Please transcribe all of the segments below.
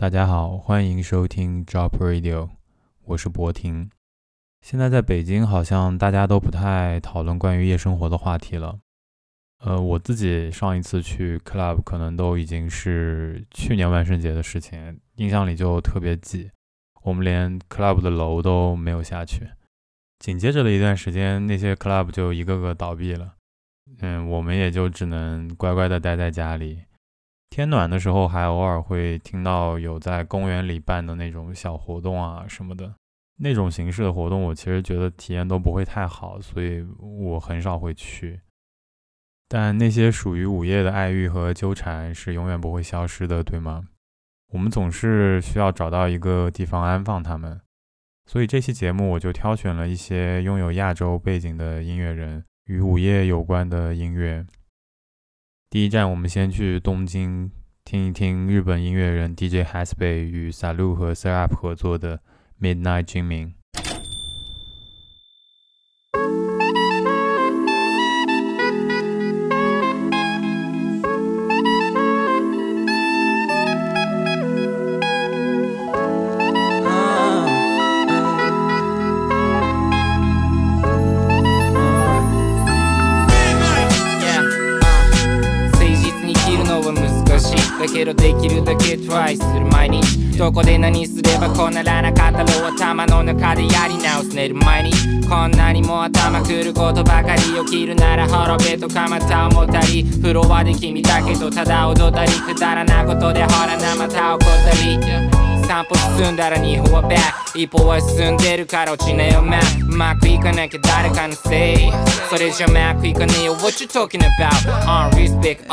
大家好，欢迎收听 Job Radio，我是博婷。现在在北京，好像大家都不太讨论关于夜生活的话题了。呃，我自己上一次去 club 可能都已经是去年万圣节的事情，印象里就特别挤，我们连 club 的楼都没有下去。紧接着的一段时间，那些 club 就一个个倒闭了，嗯，我们也就只能乖乖的待在家里。天暖的时候，还偶尔会听到有在公园里办的那种小活动啊什么的，那种形式的活动，我其实觉得体验都不会太好，所以我很少会去。但那些属于午夜的爱欲和纠缠是永远不会消失的，对吗？我们总是需要找到一个地方安放它们。所以这期节目我就挑选了一些拥有亚洲背景的音乐人与午夜有关的音乐。第一站，我们先去东京听一听日本音乐人 DJ h a s b e 与 Salu 和 s e r a p 合作的《Midnight Dreaming。生きるなら滅べとかまた思ったりフロアで君だけどただ踊ったりくだらなことでほらなまた怒ったり散歩進んだら2歩はバック一歩は進んでるから落ちねえよマまうまくいかなきゃ誰かのせいそれじゃうまくいかねえよ What you talking about? On respect OGs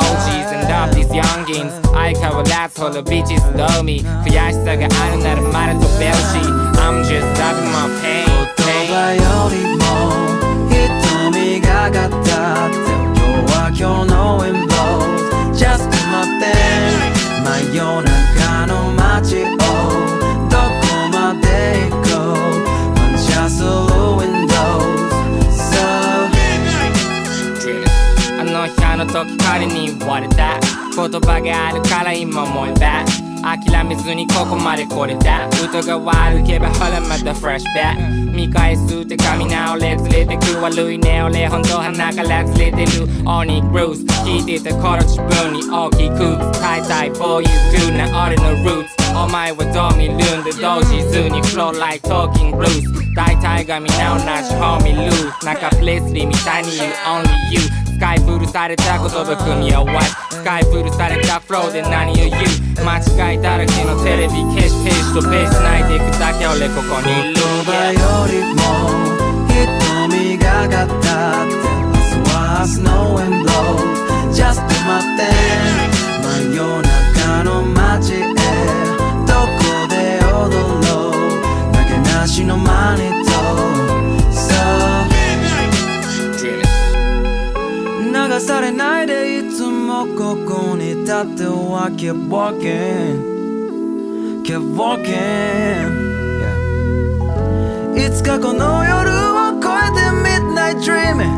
and love these youngins 相変わらずほど bitches love me 悔しさがあるならまだ飛べるし I'm just loving my pain 言葉よりもがったって今日は今日の i n d o w s Just 待って真夜中の街をどこまで行こう反射する windows So あの日あの時彼に言われた言葉があるから今思えた。諦めずにここまで来れた歌が悪けばほらまたフラッシュバック見返すっ手紙直れ連れてく悪いね俺ほんと鼻から連れてるオニックルース聞いてた頃自分に大きく買いたー for you do な俺のルーツお前はどう見るんで同時ずにフローライトーキングルー i 大体が皆同じホーミ i e loot 中プレスリーみたいに言う u only you スカイプルされた言葉組み合わせスカイプルされたフローで何を言う間違いだらけのテレビ消しペースとペースないでいくだけ俺ここに言葉よりも瞳がかったって明日は snow and blow just 止まって真夜中の街たってはけぼけんけぼけんいつかこの夜を越えて Midnight Dreaming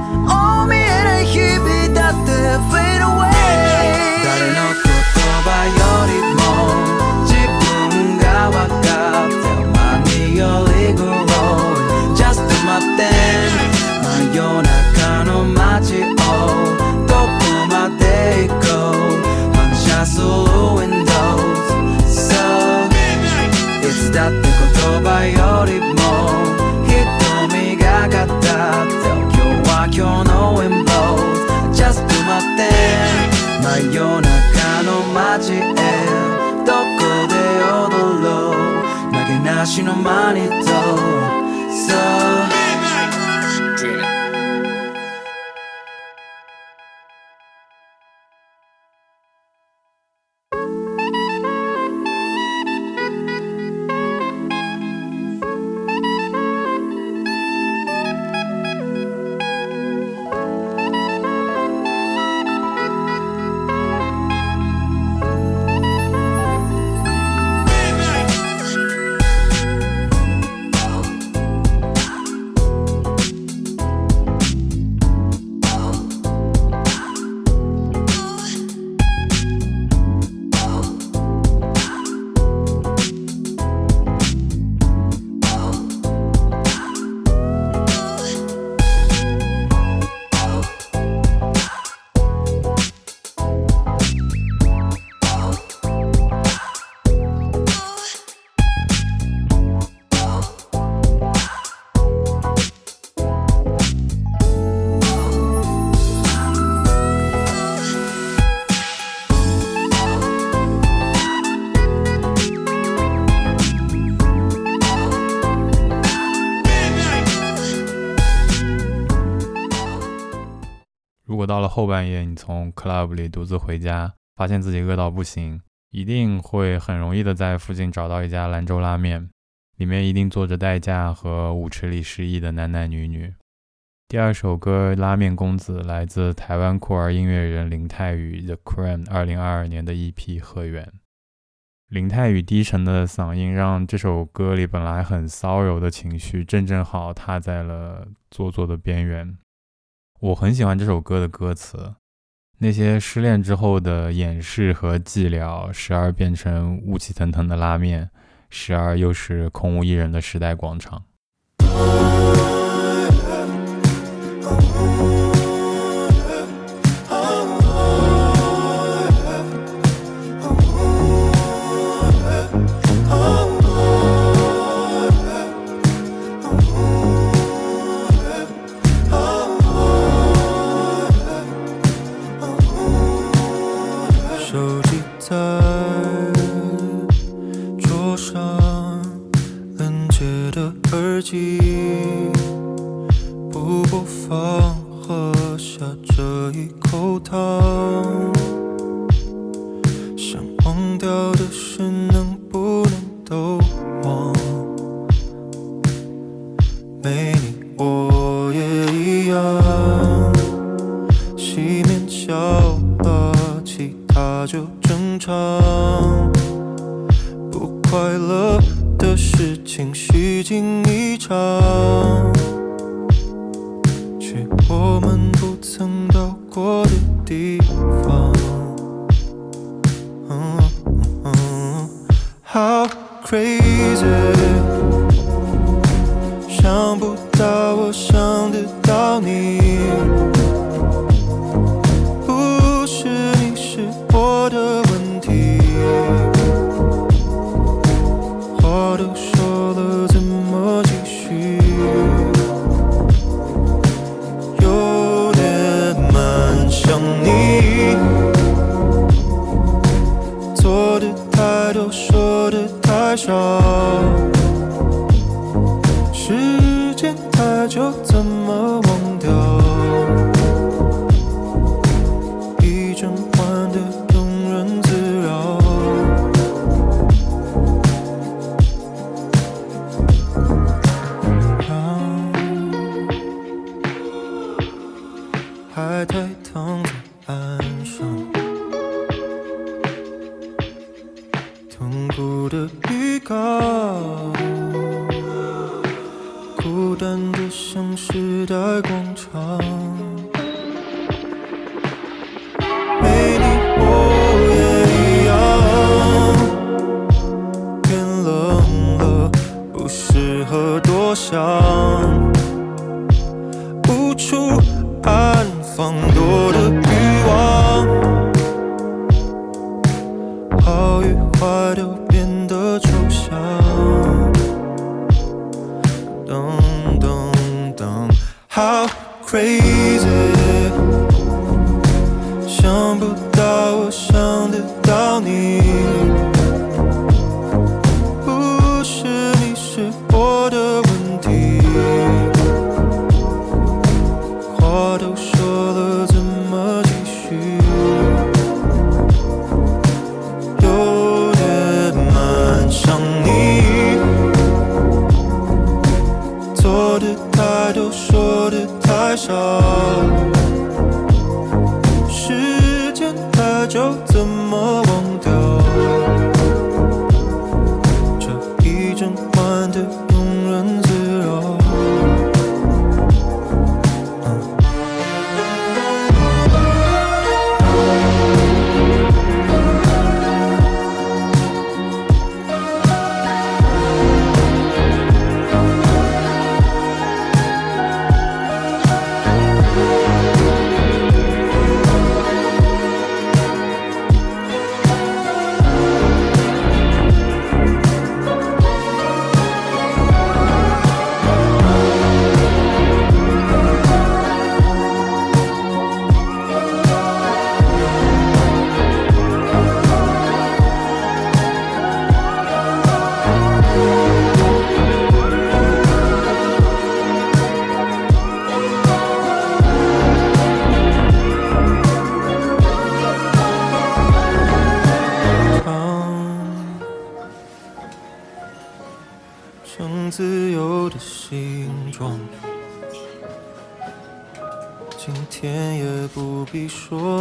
待って windows いつだって言葉よりも瞳がかった今日は今日の w i Just 止まって真夜中の街へどこで踊ろうなしの間にと后半夜，你从 club 里独自回家，发现自己饿到不行，一定会很容易的在附近找到一家兰州拉面，里面一定坐着代驾和舞池里失忆的男男女女。第二首歌《拉面公子》来自台湾酷儿音乐人林泰宇 The Cream 二零二二年的 EP《和源》，林泰宇低沉的嗓音让这首歌里本来很骚扰的情绪正正好踏在了做作的边缘。我很喜欢这首歌的歌词，那些失恋之后的掩饰和寂寥，时而变成雾气腾腾的拉面，时而又是空无一人的时代广场。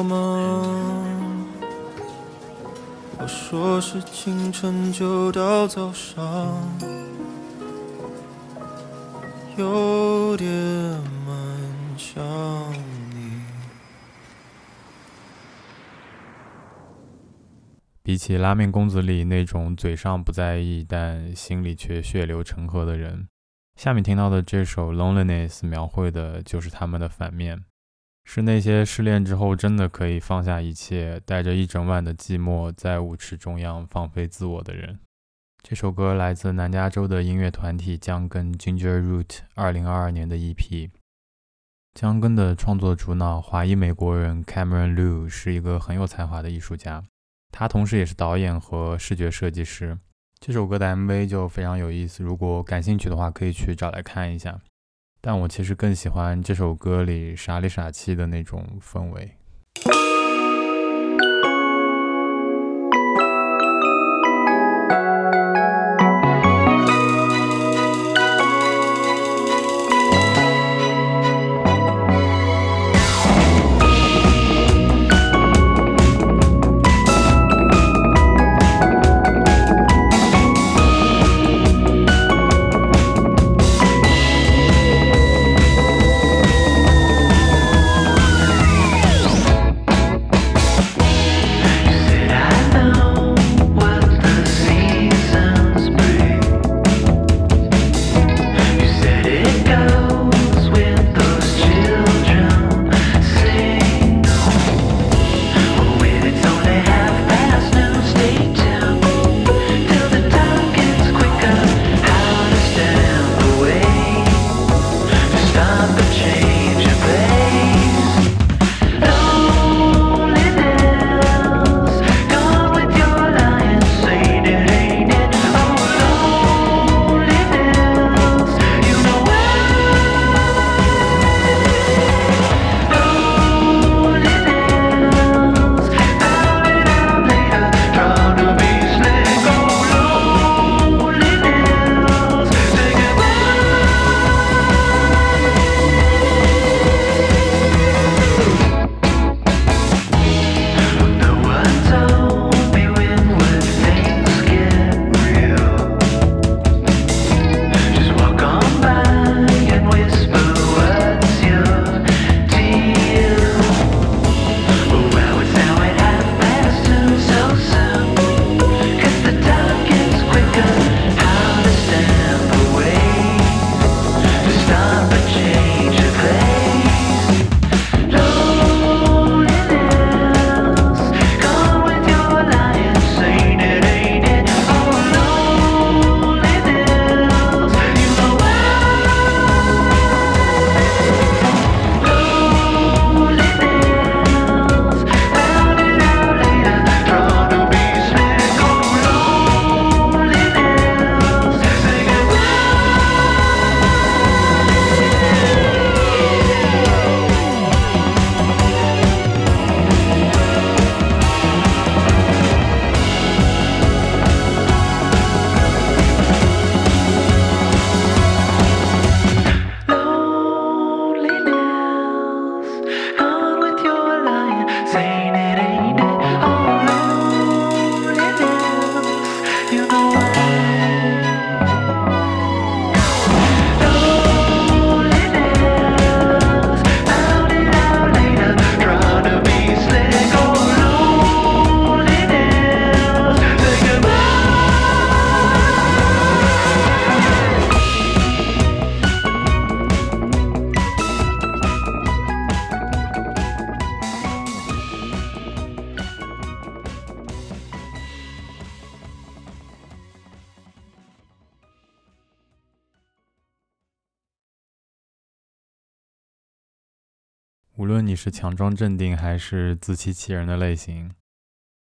我说是就到早上，有点比起拉面公子里那种嘴上不在意但心里却血流成河的人，下面听到的这首《Loneliness》描绘的就是他们的反面。是那些失恋之后真的可以放下一切，带着一整晚的寂寞，在舞池中央放飞自我的人。这首歌来自南加州的音乐团体江根 g i n g e r r o o t 二零二二年的 EP。江根的创作主脑华裔美国人 Cameron Liu 是一个很有才华的艺术家，他同时也是导演和视觉设计师。这首歌的 MV 就非常有意思，如果感兴趣的话，可以去找来看一下。但我其实更喜欢这首歌里傻里傻气的那种氛围。无论你是强装镇定还是自欺欺人的类型，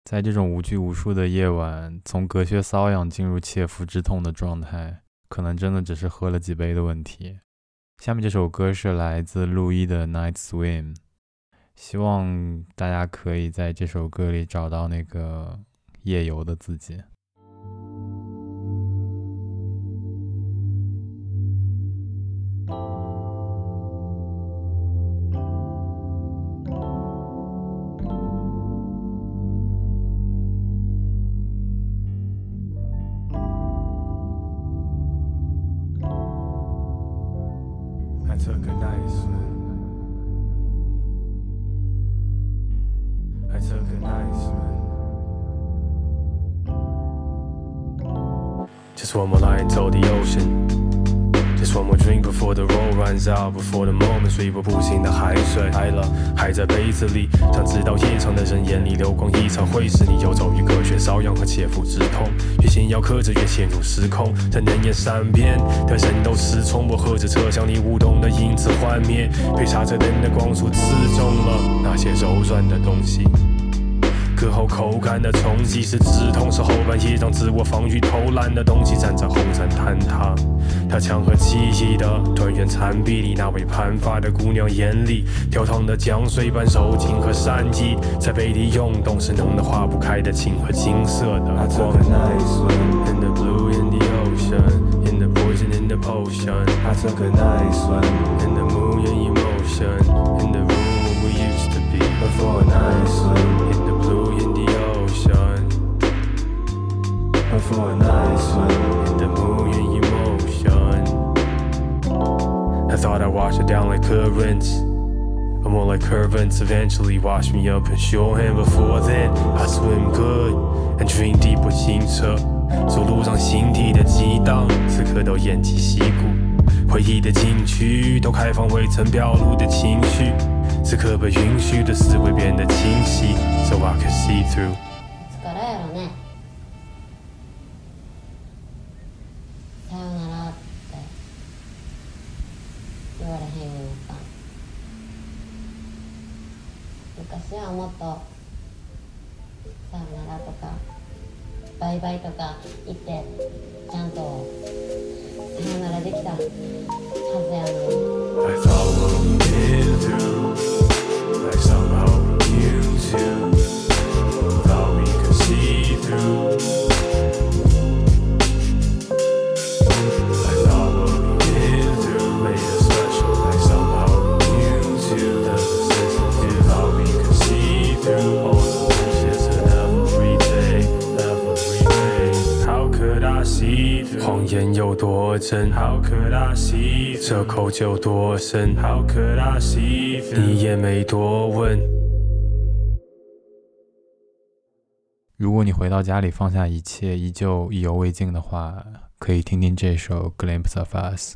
在这种无拘无束的夜晚，从隔靴搔痒进入切肤之痛的状态，可能真的只是喝了几杯的问题。下面这首歌是来自陆一的《Night Swim》，希望大家可以在这首歌里找到那个夜游的自己。波不醒的海水，来了，还在杯子里。想知道夜长的人眼里流光一彩，会是你游走于隔绝瘙痒和切肤之痛。越想要克制，越陷入失控。在能言善辩的人都失聪，我喝着车厢你舞动的影子幻灭，被刹车灯的光束刺中了那些柔软的东西。课后口干的冲击是止痛，是后半夜让自我防御偷懒的东西站在后山坍塌。他强和气息的团圆残壁里，那位盘发的姑娘眼里，跳烫的江水般柔情和善意，在背地涌动，是浓得化不开的情和金色的光。in the motion。I thought I'd wash it down like currents, or more like currents eventually wash me up and show him. Before then, I swim good and dream deep with i n o 路上心底的激荡，此刻都偃旗息鼓。回忆的禁区，都开放未曾表露的情绪。此刻被允许的思维变得清晰，So I can see through. 就多多深，你也没问。如果你回到家里放下一切依旧意犹未尽的话，可以听听这首《g l i m p s e of Us》。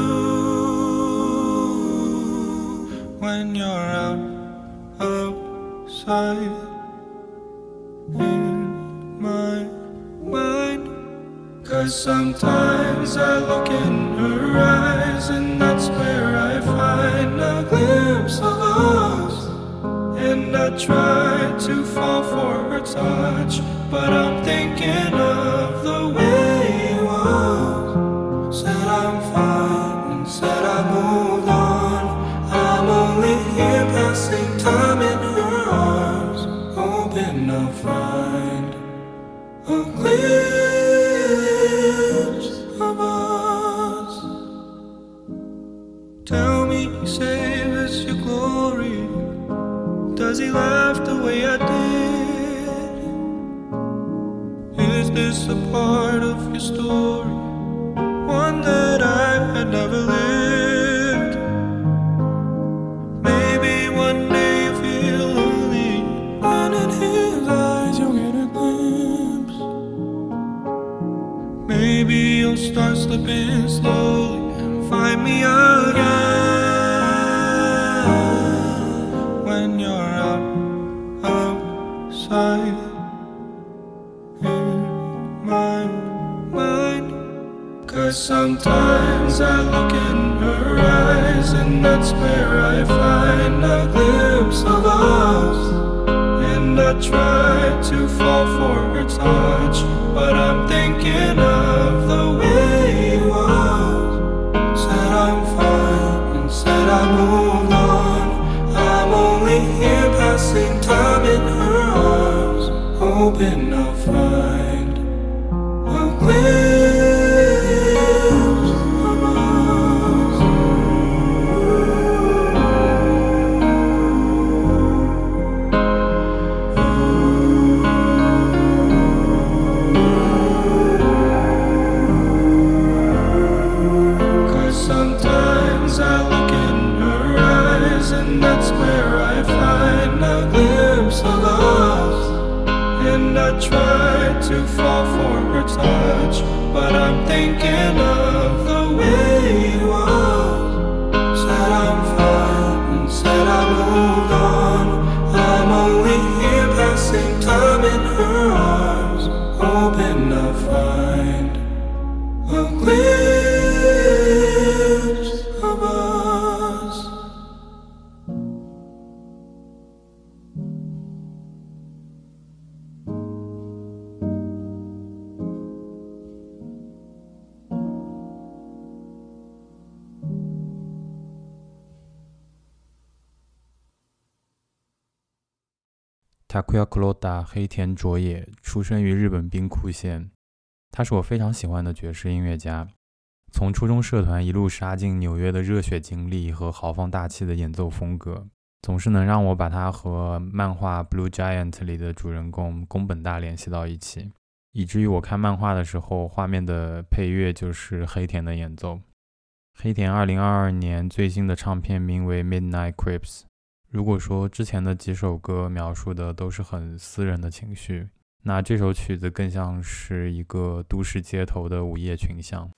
when you're out outside in my mind. Cause sometimes I look in her eyes, and that's where I find a glimpse of us. And I try to fall for her touch, but I'm thinking. part of your story, one that I had never lived. Maybe one day you feel lonely, and in his eyes you'll get a glimpse. Maybe you'll start slipping slowly and find me again when you're out of sight. Sometimes I look in her eyes, and that's where I find a glimpse of us. And I try to fall for her touch, but I'm thinking of the way it was. Said I'm fine, and said I moved on. I'm only here passing time in her arms, hoping. that's where I find a glimpse of us, And I try to fall for her touch, but I'm thinking of. t a k u y a l Clota 黑田卓也出生于日本兵库县，他是我非常喜欢的爵士音乐家。从初中社团一路杀进纽约的热血经历和豪放大气的演奏风格，总是能让我把他和漫画《Blue Giant》里的主人公宫本大联系到一起，以至于我看漫画的时候，画面的配乐就是黑田的演奏。黑田二零二二年最新的唱片名为《Midnight Creeps》。如果说之前的几首歌描述的都是很私人的情绪，那这首曲子更像是一个都市街头的午夜群像。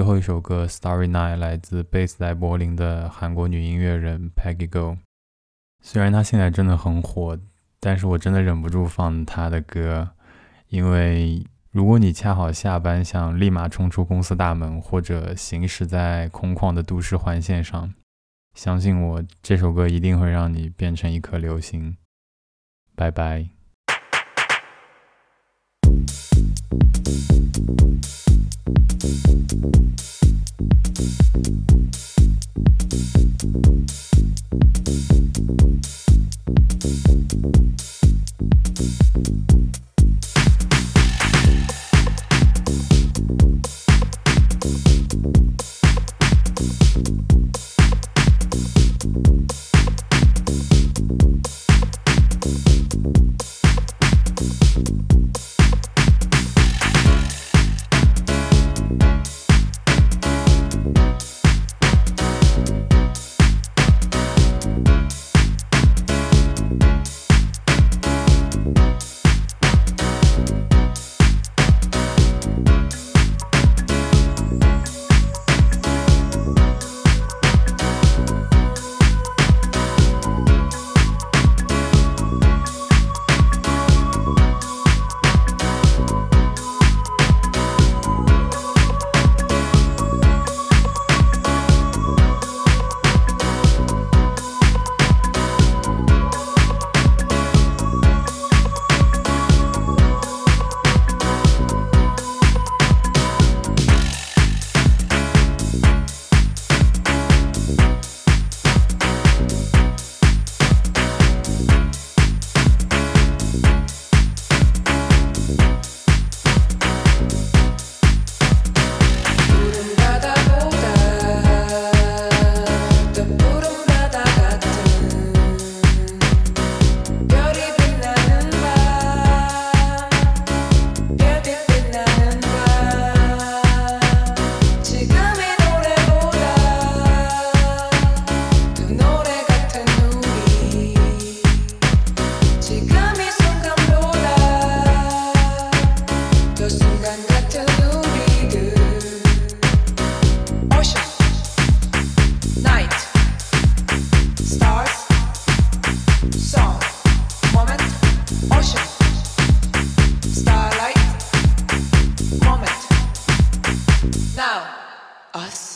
最后一首歌《s t a r r y Night》来自 base 在柏林的韩国女音乐人 Peggy Go。虽然她现在真的很火，但是我真的忍不住放她的歌，因为如果你恰好下班想立马冲出公司大门，或者行驶在空旷的都市环线上，相信我，这首歌一定会让你变成一颗流星。拜拜。us?